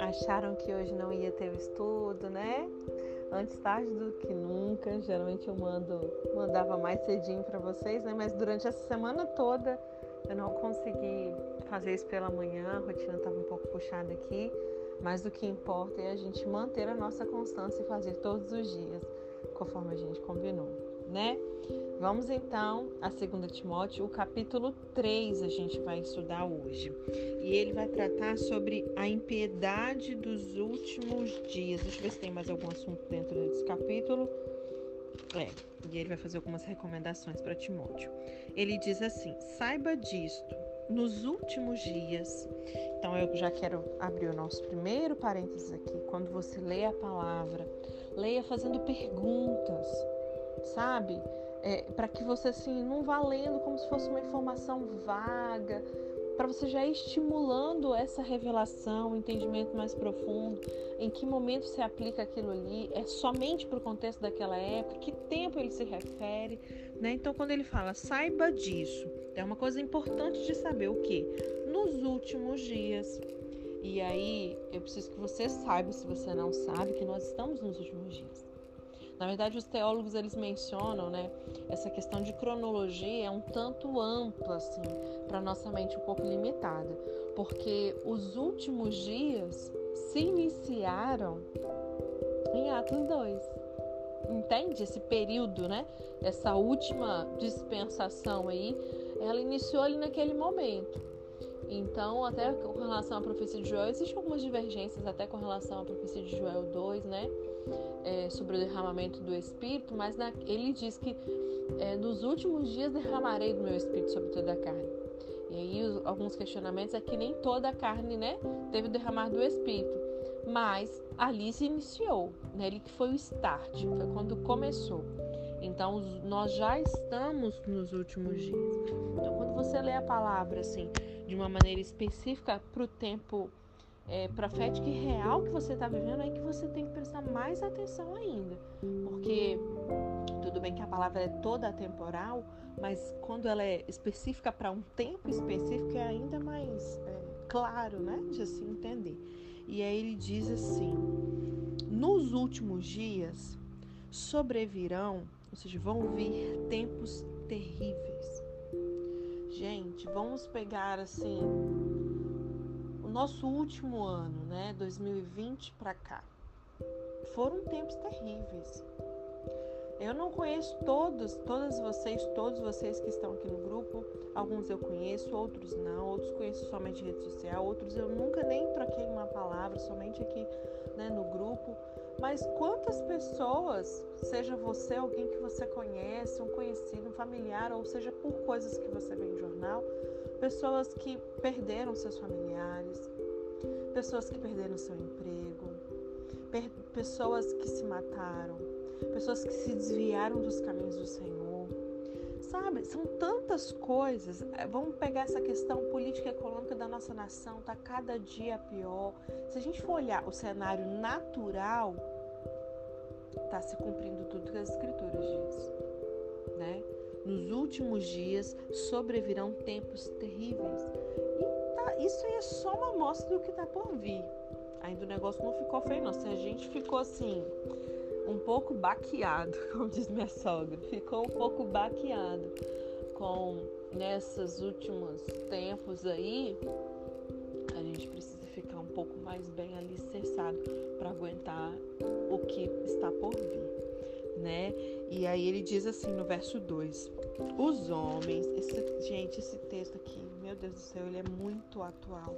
Acharam que hoje não ia ter o estudo, né? Antes tarde do que nunca. Geralmente eu mando, mandava mais cedinho para vocês, né? Mas durante essa semana toda eu não consegui fazer isso pela manhã, a rotina estava um pouco puxada aqui. Mas o que importa é a gente manter a nossa constância e fazer todos os dias, conforme a gente combinou, né? Vamos então a 2 Timóteo, o capítulo 3 a gente vai estudar hoje. E ele vai tratar sobre a impiedade dos últimos dias. Deixa eu ver se tem mais algum assunto dentro desse capítulo. É, e ele vai fazer algumas recomendações para Timóteo. Ele diz assim: saiba disto, nos últimos dias. Então eu já quero abrir o nosso primeiro parênteses aqui. Quando você lê a palavra, leia fazendo perguntas, sabe? é, para que você assim não vá lendo como se fosse uma informação vaga, para você já ir estimulando essa revelação, um entendimento mais profundo, em que momento se aplica aquilo ali, é somente para o contexto daquela época, que tempo ele se refere, né? Então quando ele fala saiba disso, é uma coisa importante de saber o que nos últimos dias. E aí eu preciso que você saiba, se você não sabe, que nós estamos nos últimos dias. Na verdade, os teólogos eles mencionam, né, essa questão de cronologia é um tanto ampla assim, para nossa mente um pouco limitada, porque os últimos dias se iniciaram em Atos 2. Entende esse período, né? Essa última dispensação aí, ela iniciou ali naquele momento. Então, até com relação à profecia de Joel, existem algumas divergências até com relação à profecia de Joel 2, né? É, sobre o derramamento do Espírito, mas na, ele diz que é, nos últimos dias derramarei do meu Espírito sobre toda a carne. E aí os, alguns questionamentos é que nem toda a carne, né, teve o derramar do Espírito, mas ali se iniciou, né, ele que foi o start, foi quando começou. Então nós já estamos nos últimos dias. Então quando você lê a palavra assim de uma maneira específica para o tempo é, profética e real que você está vivendo, é que você tem que prestar mais atenção ainda. Porque tudo bem que a palavra é toda temporal, mas quando ela é específica para um tempo específico, é ainda mais é, claro, né? De assim entender. E aí ele diz assim: nos últimos dias sobrevirão, ou seja, vão vir tempos terríveis. Gente, vamos pegar assim nosso último ano, né, 2020 para cá, foram tempos terríveis. Eu não conheço todos, todas vocês, todos vocês que estão aqui no grupo. Alguns eu conheço, outros não. Outros conheço somente em rede social, outros eu nunca nem troquei uma palavra, somente aqui né, no grupo. Mas quantas pessoas, seja você, alguém que você conhece, um conhecido, um familiar, ou seja por coisas que você vê em jornal, pessoas que perderam seus familiares, pessoas que perderam seu emprego, pessoas que se mataram, pessoas que se desviaram dos caminhos do Senhor. Sabe, são tantas coisas. É, vamos pegar essa questão política e econômica da nossa nação, tá cada dia pior. Se a gente for olhar o cenário natural, tá se cumprindo tudo que as escrituras dizem, né? Nos últimos dias sobrevirão tempos terríveis. E tá, isso aí é só uma amostra do que está por vir. Ainda o negócio não ficou feio, não. Se a gente ficou assim, um pouco baqueado, como diz minha sogra, ficou um pouco baqueado com nesses últimos tempos aí, a gente precisa ficar um pouco mais bem alicerçado para aguentar o que está por vir né? E aí ele diz assim no verso 2: Os homens, esse, gente, esse texto aqui, meu Deus do céu, ele é muito atual.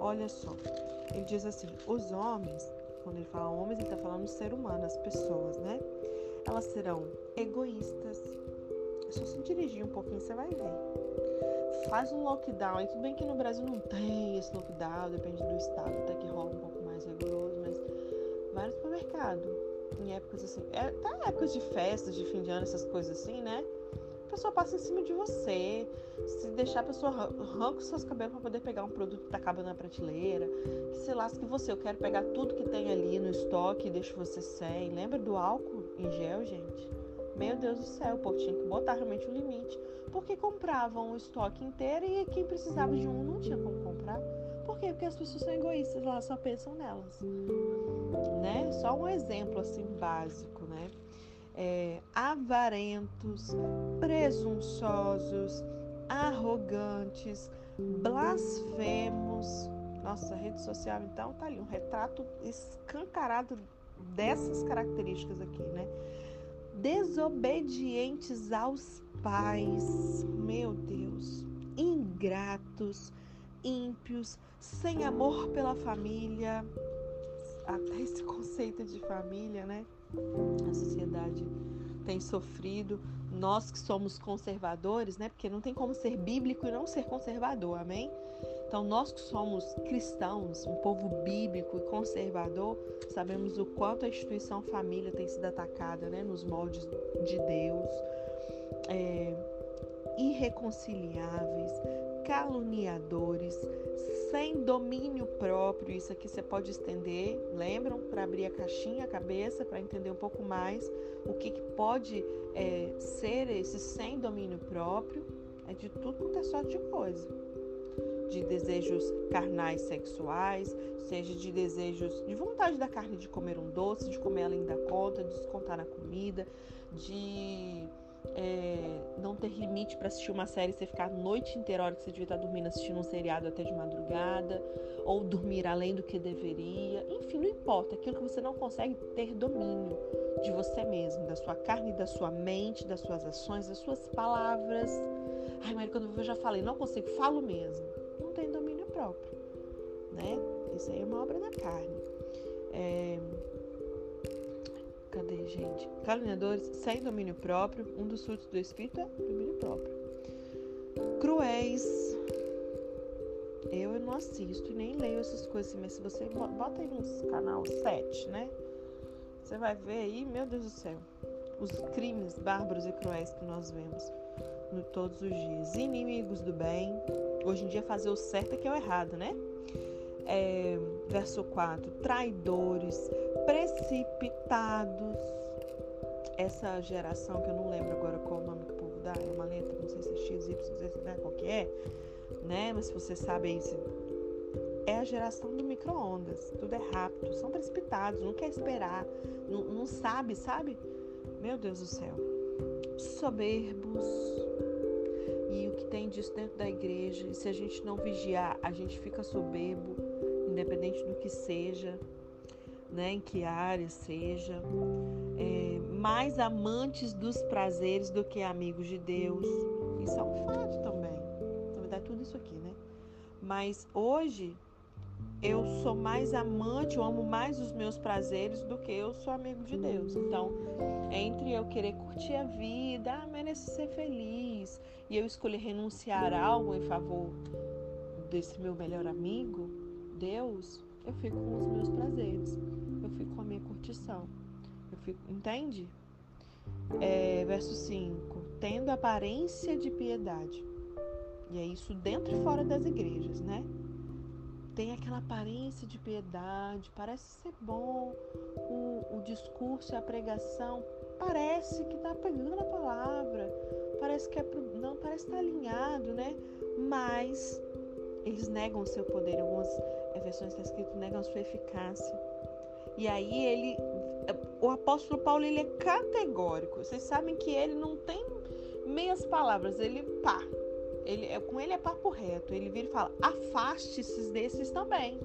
Olha só, ele diz assim: os homens, quando ele fala homens, ele está falando do ser humano, as pessoas, né? Elas serão egoístas. Só se dirigir um pouquinho, você vai ver. Faz um lockdown, e tudo bem que no Brasil não tem esse lockdown, depende do estado, até que rola um pouco mais rigoroso, mas vai no supermercado, em épocas assim, é, tá épocas de festas, de fim de ano, essas coisas assim, né? A pessoa passa em cima de você. Se deixar a pessoa arranca os seus cabelos para poder pegar um produto que tá acabando na prateleira. Que se lasque você, eu quero pegar tudo que tem ali no estoque e deixo você sem. Lembra do álcool em gel, gente? Meu Deus do céu, o povo tinha que botar realmente um limite. porque compravam o estoque inteiro e quem precisava de um não tinha como comprar. Por quê? Porque as pessoas são egoístas, elas só pensam nelas. Né? Só um exemplo assim básico, né? É, avarentos, presunçosos, arrogantes, blasfemos. Nossa, rede social então tá ali um retrato escancarado dessas características aqui, né? Desobedientes aos pais, meu Deus, ingratos, ímpios, sem amor pela família. Até esse conceito de família, né? A sociedade tem sofrido. Nós que somos conservadores, né? Porque não tem como ser bíblico e não ser conservador, amém? Então, nós que somos cristãos, um povo bíblico e conservador, sabemos o quanto a instituição família tem sido atacada né, nos moldes de Deus. É, irreconciliáveis, caluniadores, sem domínio próprio. Isso aqui você pode estender, lembram? Para abrir a caixinha, a cabeça, para entender um pouco mais o que, que pode é, ser esse sem domínio próprio. É de tudo quanto é sorte de coisa de desejos carnais sexuais, seja de desejos de vontade da carne de comer um doce, de comer além da conta, de descontar na comida, de é, não ter limite para assistir uma série, você ficar a noite inteira, a hora que você devia estar dormindo, assistindo um seriado até de madrugada, ou dormir além do que deveria. Enfim, não importa, aquilo que você não consegue ter domínio de você mesmo, da sua carne, da sua mente, das suas ações, das suas palavras. Ai, Maria, quando eu já falei, não consigo, falo mesmo tem domínio próprio, né? Isso aí é uma obra da carne. É... Cadê, gente? Caluniadores sem domínio próprio. Um dos frutos do Espírito é domínio próprio. Cruéis. Eu não assisto e nem leio essas coisas assim, mas se você bota aí nos canal 7, né? Você vai ver aí, meu Deus do céu, os crimes bárbaros e cruéis que nós vemos no todos os dias. Inimigos do bem. Hoje em dia fazer o certo é que é o errado, né? É, verso 4. Traidores, precipitados. Essa geração que eu não lembro agora qual o nome que o povo dá, é uma letra, não sei se é X, Y, não sei se é qual que é, né? Mas se você sabe aí, é a geração do micro-ondas. Tudo é rápido, são precipitados, não quer esperar, não, não sabe, sabe? Meu Deus do céu. Soberbos, e o que tem disso dentro da igreja. E se a gente não vigiar, a gente fica soberbo, independente do que seja, né, em que área seja. É, mais amantes dos prazeres do que amigos de Deus. Isso é um fato também. Na verdade, tudo isso aqui, né? Mas hoje eu sou mais amante, eu amo mais os meus prazeres do que eu sou amigo de Deus. Então, entre eu querer curtir a vida, ah, mereço ser feliz, e eu escolher renunciar a algo em favor desse meu melhor amigo, Deus, eu fico com os meus prazeres, eu fico com a minha curtição. Eu entende? É, verso 5: tendo aparência de piedade. E é isso dentro e fora das igrejas, né? tem aquela aparência de piedade, parece ser bom o, o discurso e a pregação, parece que está pegando a palavra, parece que é não parece estar tá alinhado, né? Mas eles negam o seu poder. Algumas versões está escrito negam a sua eficácia. E aí ele, o apóstolo Paulo ele é categórico. Vocês sabem que ele não tem meias palavras. Ele pá, ele, é, com ele é papo reto. Ele vira e fala: afaste-se desses também.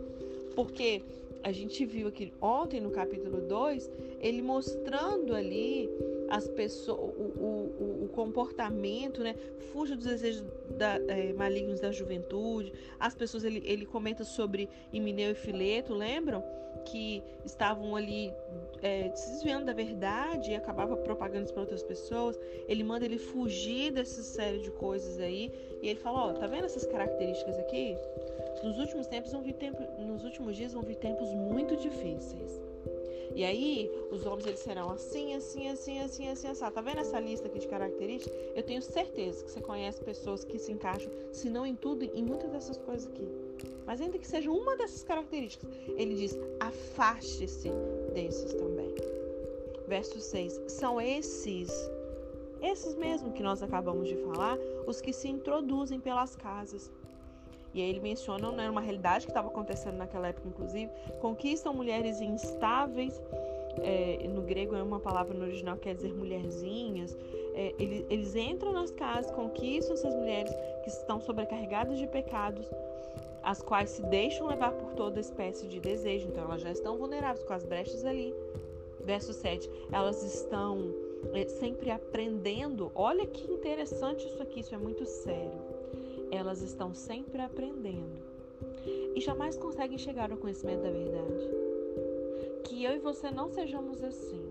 Porque a gente viu aqui ontem no capítulo 2, ele mostrando ali as pessoas, o, o, o, comportamento, né? Fuja dos desejos da, é, malignos da juventude. As pessoas, ele, ele comenta sobre Imineu e Fileto, lembram? Que estavam ali é, se desviando da verdade e acabava propagando isso para outras pessoas. Ele manda ele fugir dessa série de coisas aí. E ele fala, ó, tá vendo essas características aqui? Nos últimos tempos vão vir tempo, nos últimos dias vão vir tempos muito difíceis. E aí, os homens eles serão assim, assim, assim, assim, assim, assim. Tá vendo essa lista aqui de características? Eu tenho certeza que você conhece pessoas que se encaixam, se não em tudo, em muitas dessas coisas aqui. Mas ainda que seja uma dessas características, ele diz: afaste-se desses também. Verso 6. São esses Esses mesmo que nós acabamos de falar, os que se introduzem pelas casas. E aí ele menciona né, uma realidade que estava acontecendo naquela época, inclusive, conquistam mulheres instáveis. É, no grego é uma palavra no original que quer dizer mulherzinhas. É, eles, eles entram nas casas, conquistam essas mulheres que estão sobrecarregadas de pecados, as quais se deixam levar por toda espécie de desejo. Então elas já estão vulneráveis com as brechas ali. Verso 7. Elas estão é, sempre aprendendo. Olha que interessante isso aqui, isso é muito sério elas estão sempre aprendendo e jamais conseguem chegar ao conhecimento da verdade. Que eu e você não sejamos assim.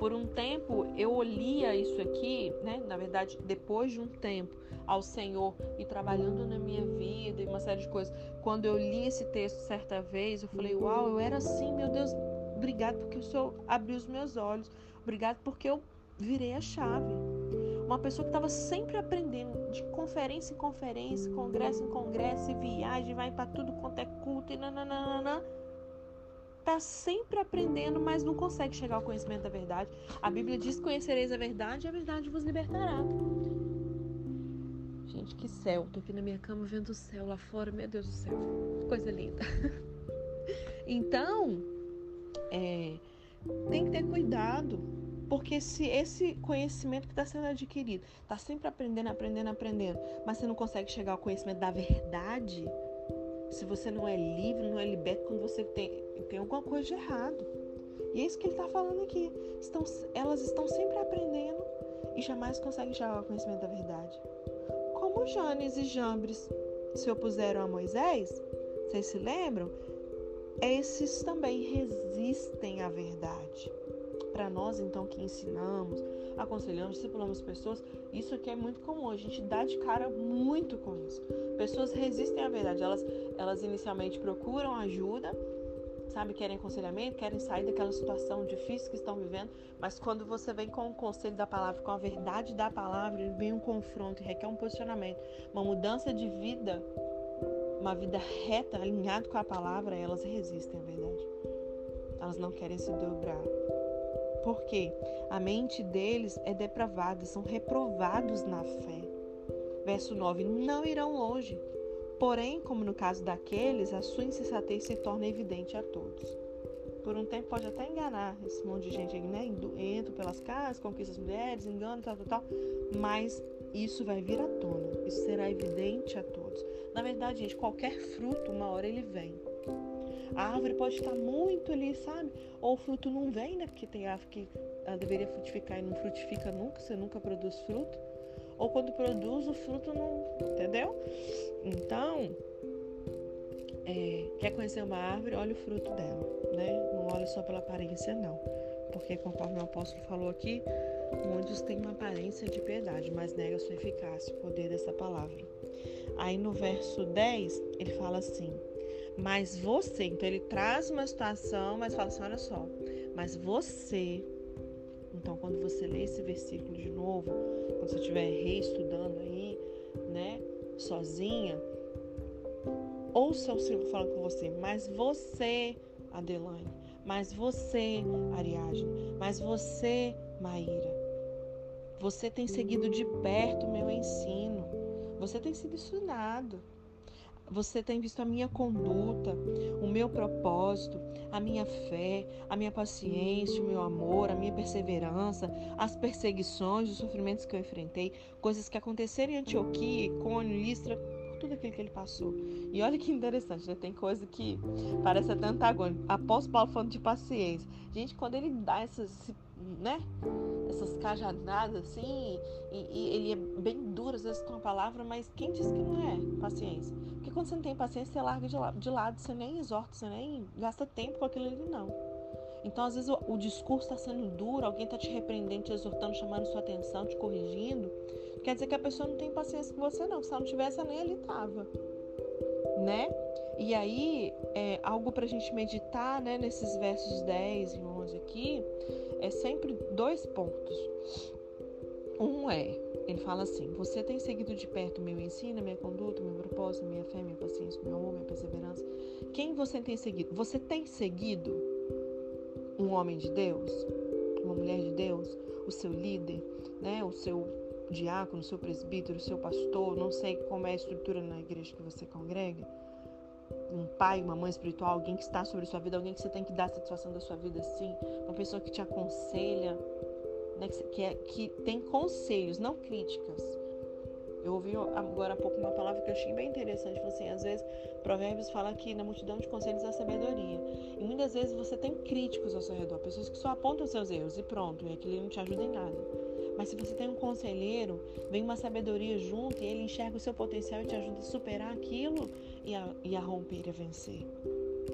Por um tempo eu olhia isso aqui, né? Na verdade, depois de um tempo ao Senhor e trabalhando na minha vida e uma série de coisas. Quando eu li esse texto certa vez, eu falei: "Uau, eu era assim, meu Deus, obrigado porque o Senhor abriu os meus olhos. Obrigado porque eu virei a chave." Uma pessoa que estava sempre aprendendo, de conferência em conferência, congresso em congresso, viagem, vai para tudo quanto é culto e nananana. Tá sempre aprendendo, mas não consegue chegar ao conhecimento da verdade. A Bíblia diz: Conhecereis a verdade e a verdade vos libertará. Gente, que céu. Tô aqui na minha cama vendo o céu lá fora. Meu Deus do céu. Coisa linda. Então, é, tem que ter cuidado porque se esse conhecimento que está sendo adquirido, está sempre aprendendo, aprendendo, aprendendo, mas você não consegue chegar ao conhecimento da verdade, se você não é livre, não é liberto, quando você tem, tem alguma coisa de errado. E é isso que ele está falando aqui. Estão, elas estão sempre aprendendo e jamais conseguem chegar ao conhecimento da verdade. Como Janes e Jambres se opuseram a Moisés, vocês se lembram? Esses também resistem à verdade para nós, então, que ensinamos, aconselhamos, discipulamos pessoas, isso aqui é muito comum. A gente dá de cara muito com isso. Pessoas resistem à verdade. Elas, elas inicialmente procuram ajuda, sabe? Querem aconselhamento, querem sair daquela situação difícil que estão vivendo, mas quando você vem com o conselho da palavra, com a verdade da palavra, vem um confronto requer um posicionamento, uma mudança de vida, uma vida reta, alinhada com a palavra, elas resistem à verdade. Elas não querem se dobrar porque a mente deles é depravada, são reprovados na fé. Verso 9: Não irão longe, porém, como no caso daqueles, a sua insensatez se torna evidente a todos. Por um tempo pode até enganar esse monte de gente, né? Entra pelas casas, conquista as mulheres, engana, tal, tal, tal, mas isso vai vir à tona, isso será evidente a todos. Na verdade, gente, qualquer fruto, uma hora ele vem. A árvore pode estar muito ali, sabe? Ou o fruto não vem, né? Porque tem árvore que ela deveria frutificar e não frutifica nunca, você nunca produz fruto. Ou quando produz, o fruto não. Entendeu? Então, é, quer conhecer uma árvore, olha o fruto dela, né? Não olha só pela aparência, não. Porque, conforme o apóstolo falou aqui, muitos têm uma aparência de piedade, mas nega sua eficácia, o poder dessa palavra. Aí no verso 10, ele fala assim: mas você, então ele traz uma situação, mas fala assim: olha só, mas você. Então, quando você lê esse versículo de novo, quando você estiver reestudando aí, né, sozinha, ouça o Senhor falando com você, mas você, Adelane, mas você, Ariadne, mas você, Maíra, você tem seguido de perto o meu ensino, você tem sido ensinado. Você tem visto a minha conduta, o meu propósito, a minha fé, a minha paciência, o meu amor, a minha perseverança, as perseguições, os sofrimentos que eu enfrentei, coisas que aconteceram em Antioquia, Icônio, Listra, tudo aquilo que ele passou. E olha que interessante, né? Tem coisa que parece até antagônico. Apóstolo Paulo falando de paciência. Gente, quando ele dá essas, né? Essas cajadadas assim, e, e ele é bem duro, às vezes com a palavra, mas quem diz que não é paciência? Porque quando você não tem paciência, você larga de, lado, você nem exorta, você nem gasta tempo com aquilo ali, não. Então, às vezes, o, o discurso está sendo duro, alguém está te repreendendo, te exortando, chamando sua atenção, te corrigindo. Quer dizer que a pessoa não tem paciência com você, não. Se ela não tivesse, nem ali tava. Né? E aí, é, algo para a gente meditar, né, nesses versos 10 e 11 aqui, é sempre dois pontos. Um é, ele fala assim: Você tem seguido de perto meu ensino, minha conduta, meu propósito, minha fé, minha paciência, meu amor, minha perseverança. Quem você tem seguido? Você tem seguido um homem de Deus? Uma mulher de Deus? o seu líder, né? O seu diácono, o seu presbítero, o seu pastor, não sei como é a estrutura na igreja que você congrega. Um pai, uma mãe espiritual, alguém que está sobre sua vida, alguém que você tem que dar satisfação da sua vida, sim. Uma pessoa que te aconselha, né? que, é, que tem conselhos, não críticas eu ouvi agora há pouco uma palavra que eu achei bem interessante. Falou assim, às vezes, Provérbios fala que na multidão de conselhos há sabedoria. E muitas vezes você tem críticos ao seu redor, pessoas que só apontam os seus erros e pronto, e aquilo não te ajuda em nada. Mas se você tem um conselheiro, vem uma sabedoria junto e ele enxerga o seu potencial e te ajuda a superar aquilo e a, e a romper e a vencer.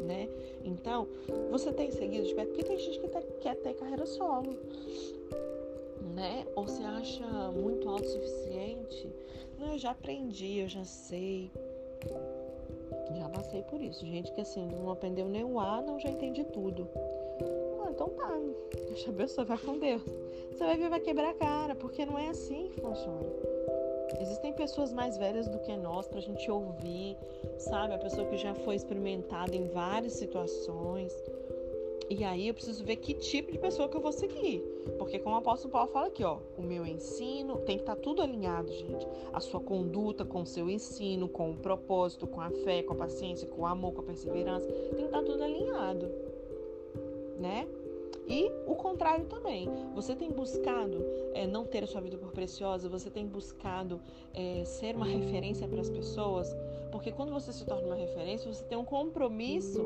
Né? Então, você tem seguido de perto, porque tem gente que tá, quer ter carreira solo né? Ou se acha muito autossuficiente. Não, eu já aprendi, eu já sei. Já passei por isso. Gente que assim, não aprendeu nem o A, não já entendi tudo. Ah, então tá, deixa a pessoa, vai com Deus. Você vai ver, vai quebrar a cara, porque não é assim que funciona. Existem pessoas mais velhas do que nós pra gente ouvir, sabe? A pessoa que já foi experimentada em várias situações. E aí eu preciso ver que tipo de pessoa que eu vou seguir. Porque como o apóstolo Paulo fala aqui, ó, o meu ensino tem que estar tá tudo alinhado, gente. A sua conduta com o seu ensino, com o propósito, com a fé, com a paciência, com o amor, com a perseverança, tem que estar tá tudo alinhado. Né? E o contrário também. Você tem buscado é, não ter a sua vida por preciosa, você tem buscado é, ser uma referência para as pessoas, porque quando você se torna uma referência, você tem um compromisso.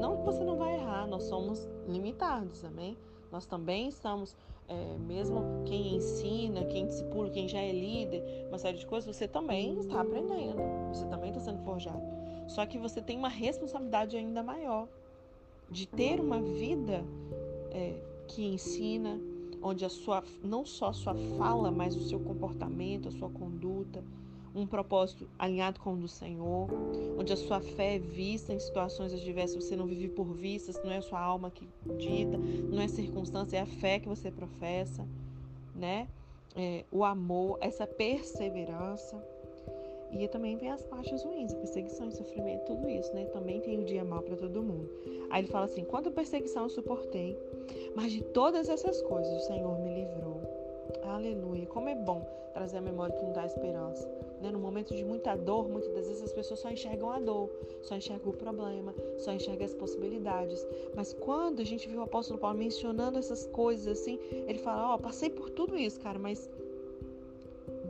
Não que você não vai errar, nós somos limitados, amém? Nós também estamos, é, mesmo quem ensina, quem discipula, quem já é líder, uma série de coisas, você também está aprendendo, você também está sendo forjado. Só que você tem uma responsabilidade ainda maior de ter uma vida é, que ensina, onde a sua, não só a sua fala, mas o seu comportamento, a sua conduta, um propósito alinhado com o do Senhor, onde a sua fé é vista em situações adversas, você não vive por vistas, não é a sua alma que dita, não é circunstância, é a fé que você professa, né? É, o amor, essa perseverança. E também vem as partes ruins, a perseguição e sofrimento, tudo isso, né? Também tem o dia mal para todo mundo. Aí ele fala assim: quanto perseguição eu suportei, mas de todas essas coisas o Senhor me livrou. Aleluia. Como é bom trazer a memória que nos dá esperança. Né? No momento de muita dor, muitas das vezes as pessoas só enxergam a dor, só enxergam o problema, só enxergam as possibilidades. Mas quando a gente viu o apóstolo Paulo mencionando essas coisas assim, ele fala: Ó, oh, passei por tudo isso, cara, mas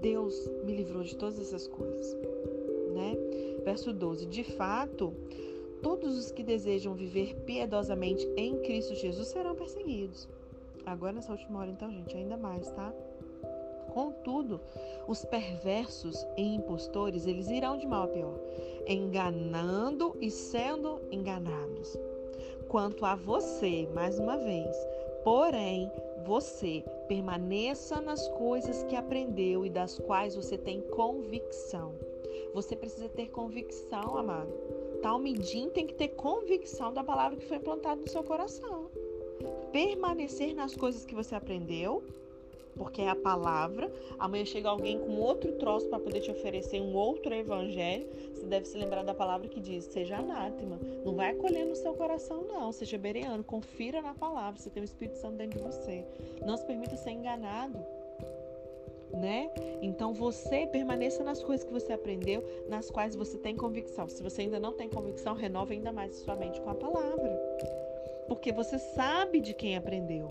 Deus me livrou de todas essas coisas. Né? Verso 12: De fato, todos os que desejam viver piedosamente em Cristo Jesus serão perseguidos. Agora nessa última hora, então, gente, ainda mais, tá? Contudo, os perversos e impostores, eles irão de mal a pior, enganando e sendo enganados. Quanto a você, mais uma vez, porém, você permaneça nas coisas que aprendeu e das quais você tem convicção. Você precisa ter convicção, amado. Talmidim tem que ter convicção da palavra que foi plantada no seu coração permanecer nas coisas que você aprendeu, porque é a palavra. Amanhã chega alguém com outro troço para poder te oferecer um outro evangelho. Você deve se lembrar da palavra que diz: seja anátema. Não vai acolher no seu coração, não. Seja bereano. Confira na palavra. Você tem o Espírito Santo dentro de você. Não se permita ser enganado. Né? Então você permaneça nas coisas que você aprendeu, nas quais você tem convicção. Se você ainda não tem convicção, renove ainda mais sua mente com a palavra porque você sabe de quem aprendeu.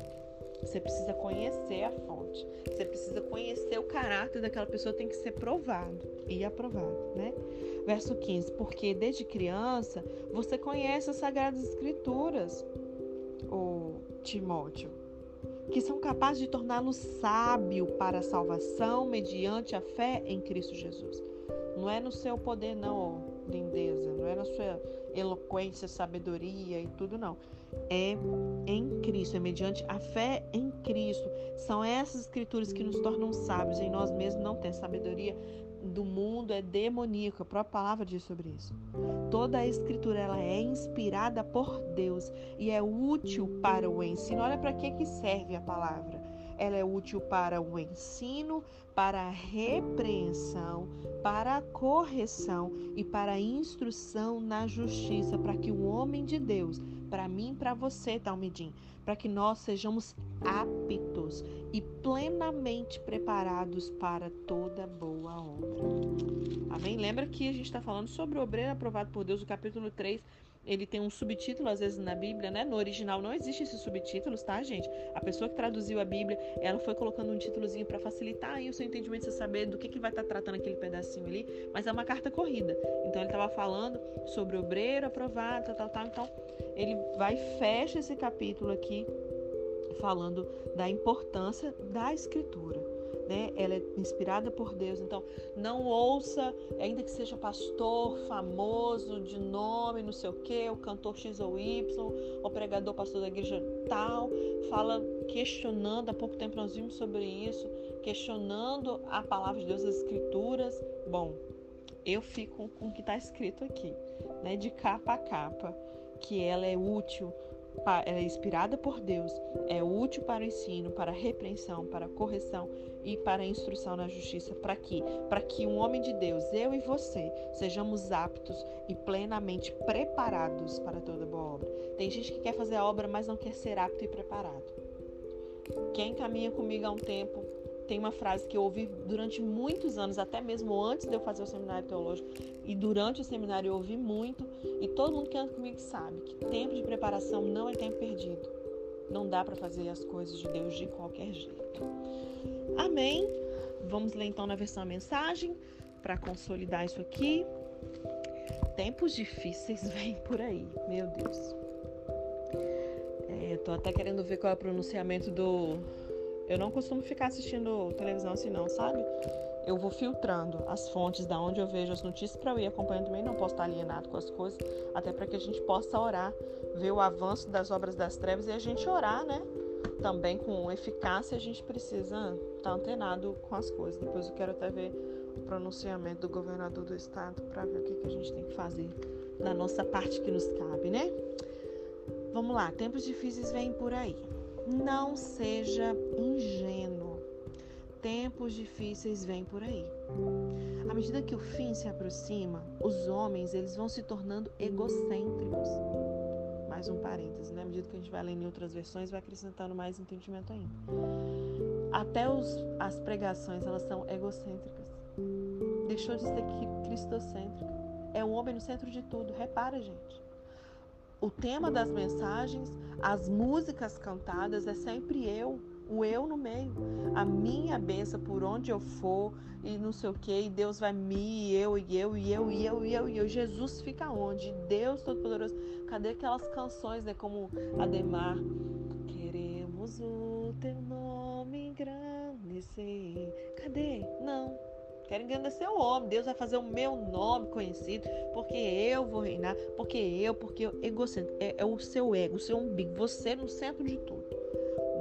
Você precisa conhecer a fonte. Você precisa conhecer o caráter daquela pessoa, tem que ser provado e aprovado, né? Verso 15: Porque desde criança você conhece as Sagradas Escrituras, o Timóteo, que são capazes de torná-lo sábio para a salvação mediante a fé em Cristo Jesus. Não é no seu poder, não, lindeza, não é na sua eloquência, sabedoria e tudo, não é em Cristo, é mediante a fé em Cristo. São essas escrituras que nos tornam sábios. Em nós mesmos não tem sabedoria do mundo é demoníaca. A própria palavra diz sobre isso. Toda a escritura ela é inspirada por Deus e é útil para o ensino. Olha para que que serve a palavra. Ela é útil para o ensino, para a repreensão, para a correção e para a instrução na justiça, para que o homem de Deus, para mim para você, Talmidim, para que nós sejamos aptos e plenamente preparados para toda boa obra. Amém? Lembra que a gente está falando sobre o obreiro aprovado por Deus, o capítulo 3 ele tem um subtítulo às vezes na Bíblia, né? No original não existe esses subtítulos, tá, gente? A pessoa que traduziu a Bíblia, ela foi colocando um títulozinho para facilitar aí o seu entendimento, você saber do que, que vai estar tá tratando aquele pedacinho ali, mas é uma carta corrida. Então ele estava falando sobre obreiro aprovado, tal, tal, tal. Então ele vai e fecha esse capítulo aqui falando da importância da escritura né? Ela é inspirada por Deus. Então, não ouça, ainda que seja pastor famoso, de nome, não sei o quê, o cantor X ou Y, o pregador pastor da igreja tal, fala questionando, há pouco tempo nós vimos sobre isso, questionando a palavra de Deus, as escrituras. Bom, eu fico com o que está escrito aqui, né? De capa a capa, que ela é útil ela é inspirada por Deus, é útil para o ensino, para a repreensão, para a correção e para a instrução na justiça. Para quê? Para que um homem de Deus, eu e você, sejamos aptos e plenamente preparados para toda boa obra. Tem gente que quer fazer a obra, mas não quer ser apto e preparado. Quem caminha comigo há um tempo tem uma frase que eu ouvi durante muitos anos, até mesmo antes de eu fazer o seminário teológico, e durante o seminário eu ouvi muito, e todo mundo que anda comigo sabe que tempo de preparação não é tempo perdido. Não dá para fazer as coisas de Deus de qualquer jeito. Amém? Vamos ler então na versão mensagem para consolidar isso aqui. Tempos difíceis vêm por aí, meu Deus. É, tô até querendo ver qual é o pronunciamento do eu não costumo ficar assistindo televisão assim não, sabe? Eu vou filtrando as fontes da onde eu vejo as notícias para eu ir acompanhando também, não posso estar alienado com as coisas, até para que a gente possa orar, ver o avanço das obras das trevas e a gente orar, né? Também com eficácia, a gente precisa estar antenado com as coisas. Depois eu quero até ver o pronunciamento do governador do estado para ver o que, que a gente tem que fazer na nossa parte que nos cabe, né? Vamos lá, tempos difíceis vêm por aí. Não seja ingênuo. Tempos difíceis vêm por aí. À medida que o fim se aproxima, os homens eles vão se tornando egocêntricos. Mais um parênteses, né? À medida que a gente vai lendo em outras versões, vai acrescentando mais entendimento ainda. Até os, as pregações, elas são egocêntricas. Deixou de ser cristocêntrica. É o homem no centro de tudo. Repara, gente o tema das mensagens, as músicas cantadas é sempre eu, o eu no meio. A minha benção por onde eu for e não sei o que, e Deus vai me, eu e eu e eu e eu e eu e eu. Jesus fica onde? Deus Todo-Poderoso. Cadê aquelas canções, né? Como Ademar. Queremos o teu nome engrandecer. Cadê? Não. Quero engrandecer o homem. Deus vai fazer o meu nome conhecido, porque eu vou reinar, porque eu, porque eu, egocêntrico. É, é o seu ego, o seu umbigo, você no centro de tudo.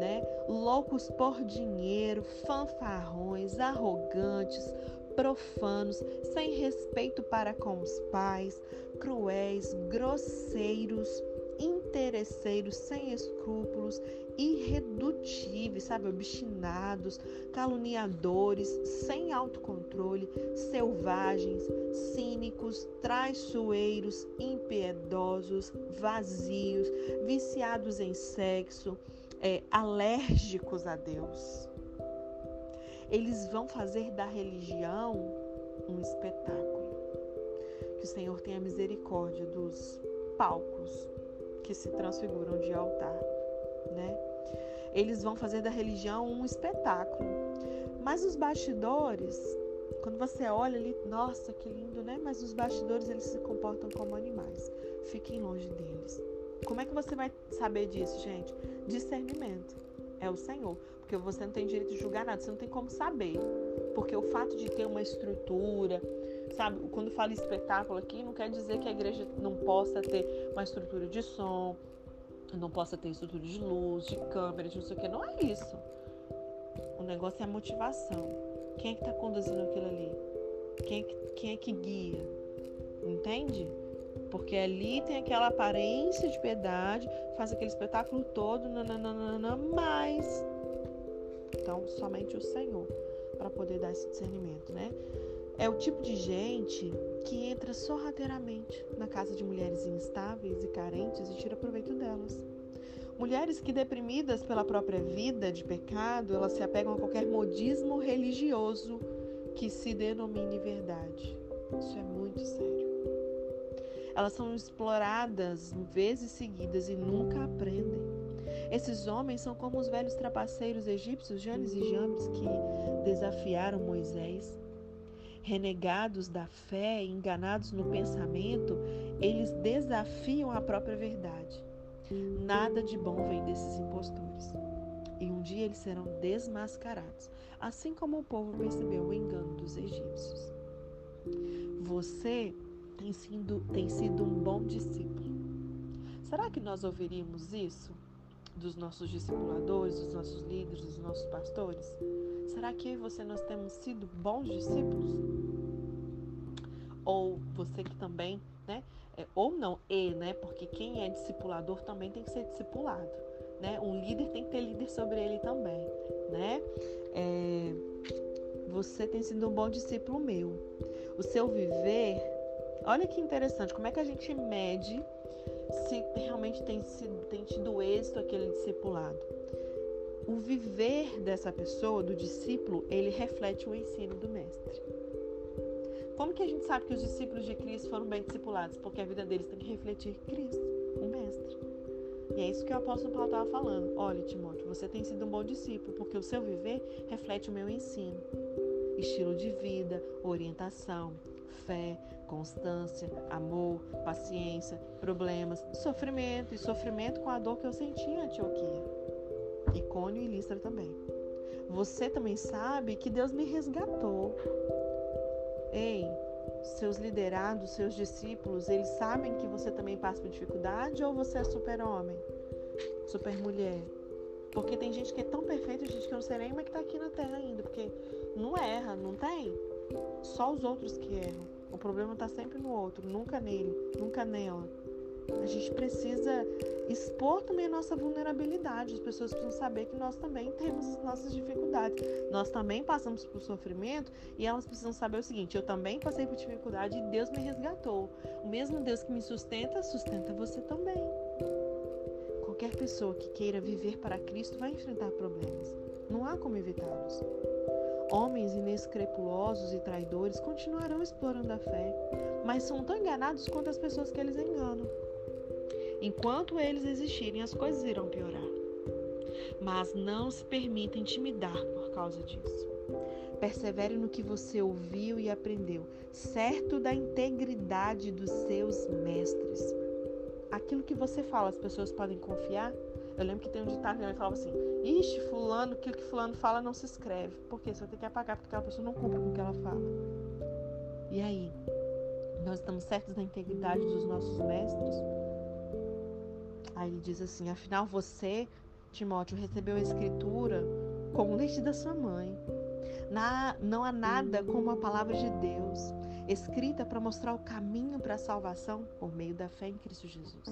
Né? Loucos por dinheiro, fanfarrões, arrogantes, profanos, sem respeito para com os pais, cruéis, grosseiros, interesseiros, sem escrúpulos, irredutíveis, sabe, obstinados, caluniadores, sem autocontrole, selvagens, cínicos, traiçoeiros, impiedosos, vazios, viciados em sexo, é, alérgicos a Deus. Eles vão fazer da religião um espetáculo. Que o Senhor tenha misericórdia dos palcos que se transfiguram de altar, né? Eles vão fazer da religião um espetáculo. Mas os bastidores, quando você olha ali, nossa, que lindo, né? Mas os bastidores eles se comportam como animais. Fiquem longe deles. Como é que você vai saber disso, gente? Discernimento. É o Senhor. Porque você não tem direito de julgar nada, você não tem como saber. Porque o fato de ter uma estrutura, sabe? Quando fala espetáculo aqui, não quer dizer que a igreja não possa ter uma estrutura de som, não possa ter estrutura de luz, de câmera, de não sei o que. Não é isso. O negócio é a motivação. Quem é que está conduzindo aquilo ali? Quem é que, quem é que guia? Entende? Porque ali tem aquela aparência de piedade, faz aquele espetáculo todo, nananana, mas Então, somente o Senhor para poder dar esse discernimento, né? É o tipo de gente que entra sorrateiramente na casa de mulheres instáveis e carentes e tira proveito delas. Mulheres que, deprimidas pela própria vida de pecado, elas se apegam a qualquer modismo religioso que se denomine verdade. Isso é muito sério. Elas são exploradas vezes seguidas e nunca aprendem. Esses homens são como os velhos trapaceiros egípcios, Janes e Jambres, que desafiaram Moisés. Renegados da fé, enganados no pensamento, eles desafiam a própria verdade. Nada de bom vem desses impostores. E um dia eles serão desmascarados, assim como o povo percebeu o engano dos egípcios. Você tem sido, tem sido um bom discípulo. Será que nós ouviríamos isso dos nossos discipuladores, dos nossos líderes, dos nossos pastores? Será que eu e você nós temos sido bons discípulos? Ou você que também, né? É, ou não, e, né? Porque quem é discipulador também tem que ser discipulado, né? Um líder tem que ter líder sobre ele também, né? É, você tem sido um bom discípulo meu. O seu viver Olha que interessante, como é que a gente mede se realmente tem, sido, tem tido êxito aquele discipulado? O viver dessa pessoa, do discípulo, ele reflete o ensino do mestre. Como que a gente sabe que os discípulos de Cristo foram bem discipulados? Porque a vida deles tem que refletir Cristo, o mestre. E é isso que o apóstolo Paulo estava falando. Olha, Timóteo, você tem sido um bom discípulo, porque o seu viver reflete o meu ensino. Estilo de vida, orientação, fé, constância, amor, paciência, problemas, sofrimento e sofrimento com a dor que eu senti em Antioquia. Icônio e Listra também. Você também sabe que Deus me resgatou. Ei, seus liderados, seus discípulos, eles sabem que você também passa por dificuldade ou você é super-homem, super-mulher? Porque tem gente que é tão perfeita, gente, que eu não sei nem como é que tá aqui na Terra ainda, porque não erra, não tem? Só os outros que erram. O problema está sempre no outro, nunca nele, nunca nela. A gente precisa expor também a nossa vulnerabilidade. As pessoas precisam saber que nós também temos as nossas dificuldades. Nós também passamos por sofrimento e elas precisam saber o seguinte: eu também passei por dificuldade e Deus me resgatou. O mesmo Deus que me sustenta, sustenta você também. Qualquer pessoa que queira viver para Cristo vai enfrentar problemas. Não há como evitá-los. Homens inescrupulosos e traidores continuarão explorando a fé, mas são tão enganados quanto as pessoas que eles enganam. Enquanto eles existirem, as coisas irão piorar. Mas não se permita intimidar por causa disso. Persevere no que você ouviu e aprendeu, certo da integridade dos seus mestres. Aquilo que você fala, as pessoas podem confiar? Eu lembro que tem um ditado que ele falava assim: Ixi, fulano, aquilo que fulano fala não se escreve. Por quê? Você ter que apagar porque aquela pessoa não cumpre com o que ela fala. E aí? Nós estamos certos da integridade dos nossos mestres? Aí ele diz assim: Afinal, você, Timóteo, recebeu a escritura com o leite da sua mãe. Na, não há nada como a palavra de Deus escrita para mostrar o caminho para a salvação por meio da fé em Cristo Jesus.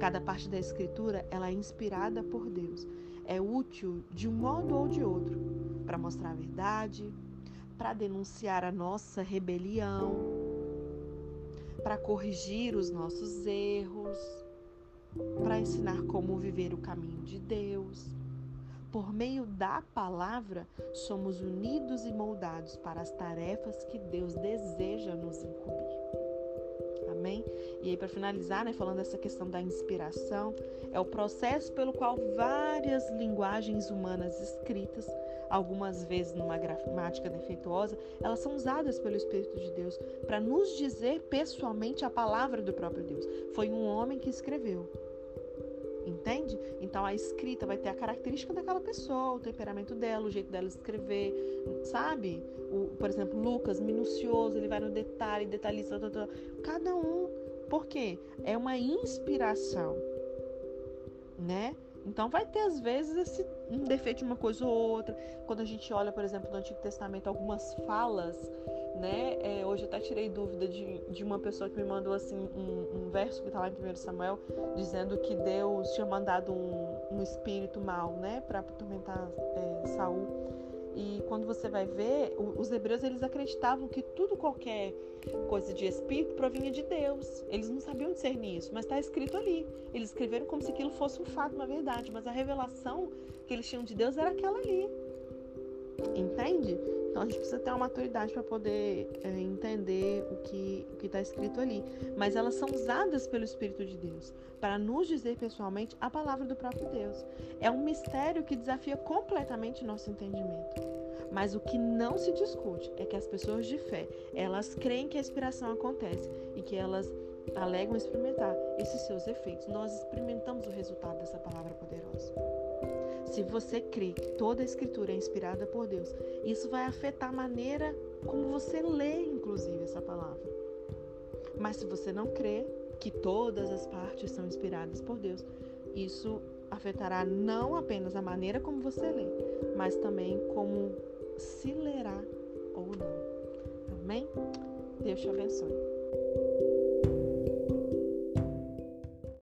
Cada parte da escritura, ela é inspirada por Deus. É útil de um modo ou de outro para mostrar a verdade, para denunciar a nossa rebelião, para corrigir os nossos erros, para ensinar como viver o caminho de Deus por meio da palavra, somos unidos e moldados para as tarefas que Deus deseja nos incumbir. Amém? E aí, para finalizar, né, falando dessa questão da inspiração, é o processo pelo qual várias linguagens humanas escritas, algumas vezes numa gramática defeituosa, elas são usadas pelo Espírito de Deus para nos dizer pessoalmente a palavra do próprio Deus. Foi um homem que escreveu. Entende? Então a escrita vai ter a característica daquela pessoa, o temperamento dela, o jeito dela escrever, sabe? O, por exemplo, Lucas, minucioso, ele vai no detalhe, detalhista, cada um. Por quê? É uma inspiração, né? Então vai ter às vezes esse um defeito de uma coisa ou outra. Quando a gente olha, por exemplo, no Antigo Testamento, algumas falas né? É, hoje até tirei dúvida de, de uma pessoa que me mandou assim um, um verso que está lá em 1 Samuel, dizendo que Deus tinha mandado um, um espírito mal, né, para atormentar é, Saul. E quando você vai ver, os hebreus eles acreditavam que tudo qualquer coisa de espírito provinha de Deus. Eles não sabiam discernir isso, mas está escrito ali. Eles escreveram como se aquilo fosse um fato, uma verdade, mas a revelação que eles tinham de Deus era aquela ali. Entende? Então a gente precisa ter uma maturidade para poder é, entender o que o está escrito ali. Mas elas são usadas pelo Espírito de Deus para nos dizer pessoalmente a palavra do próprio Deus. É um mistério que desafia completamente nosso entendimento. Mas o que não se discute é que as pessoas de fé, elas creem que a inspiração acontece e que elas alegam experimentar esses seus efeitos. Nós experimentamos o resultado dessa palavra poderosa. Se você crê que toda a escritura é inspirada por Deus, isso vai afetar a maneira como você lê, inclusive, essa palavra. Mas se você não crê que todas as partes são inspiradas por Deus, isso afetará não apenas a maneira como você lê, mas também como se lerá ou não. Amém? Deus te abençoe.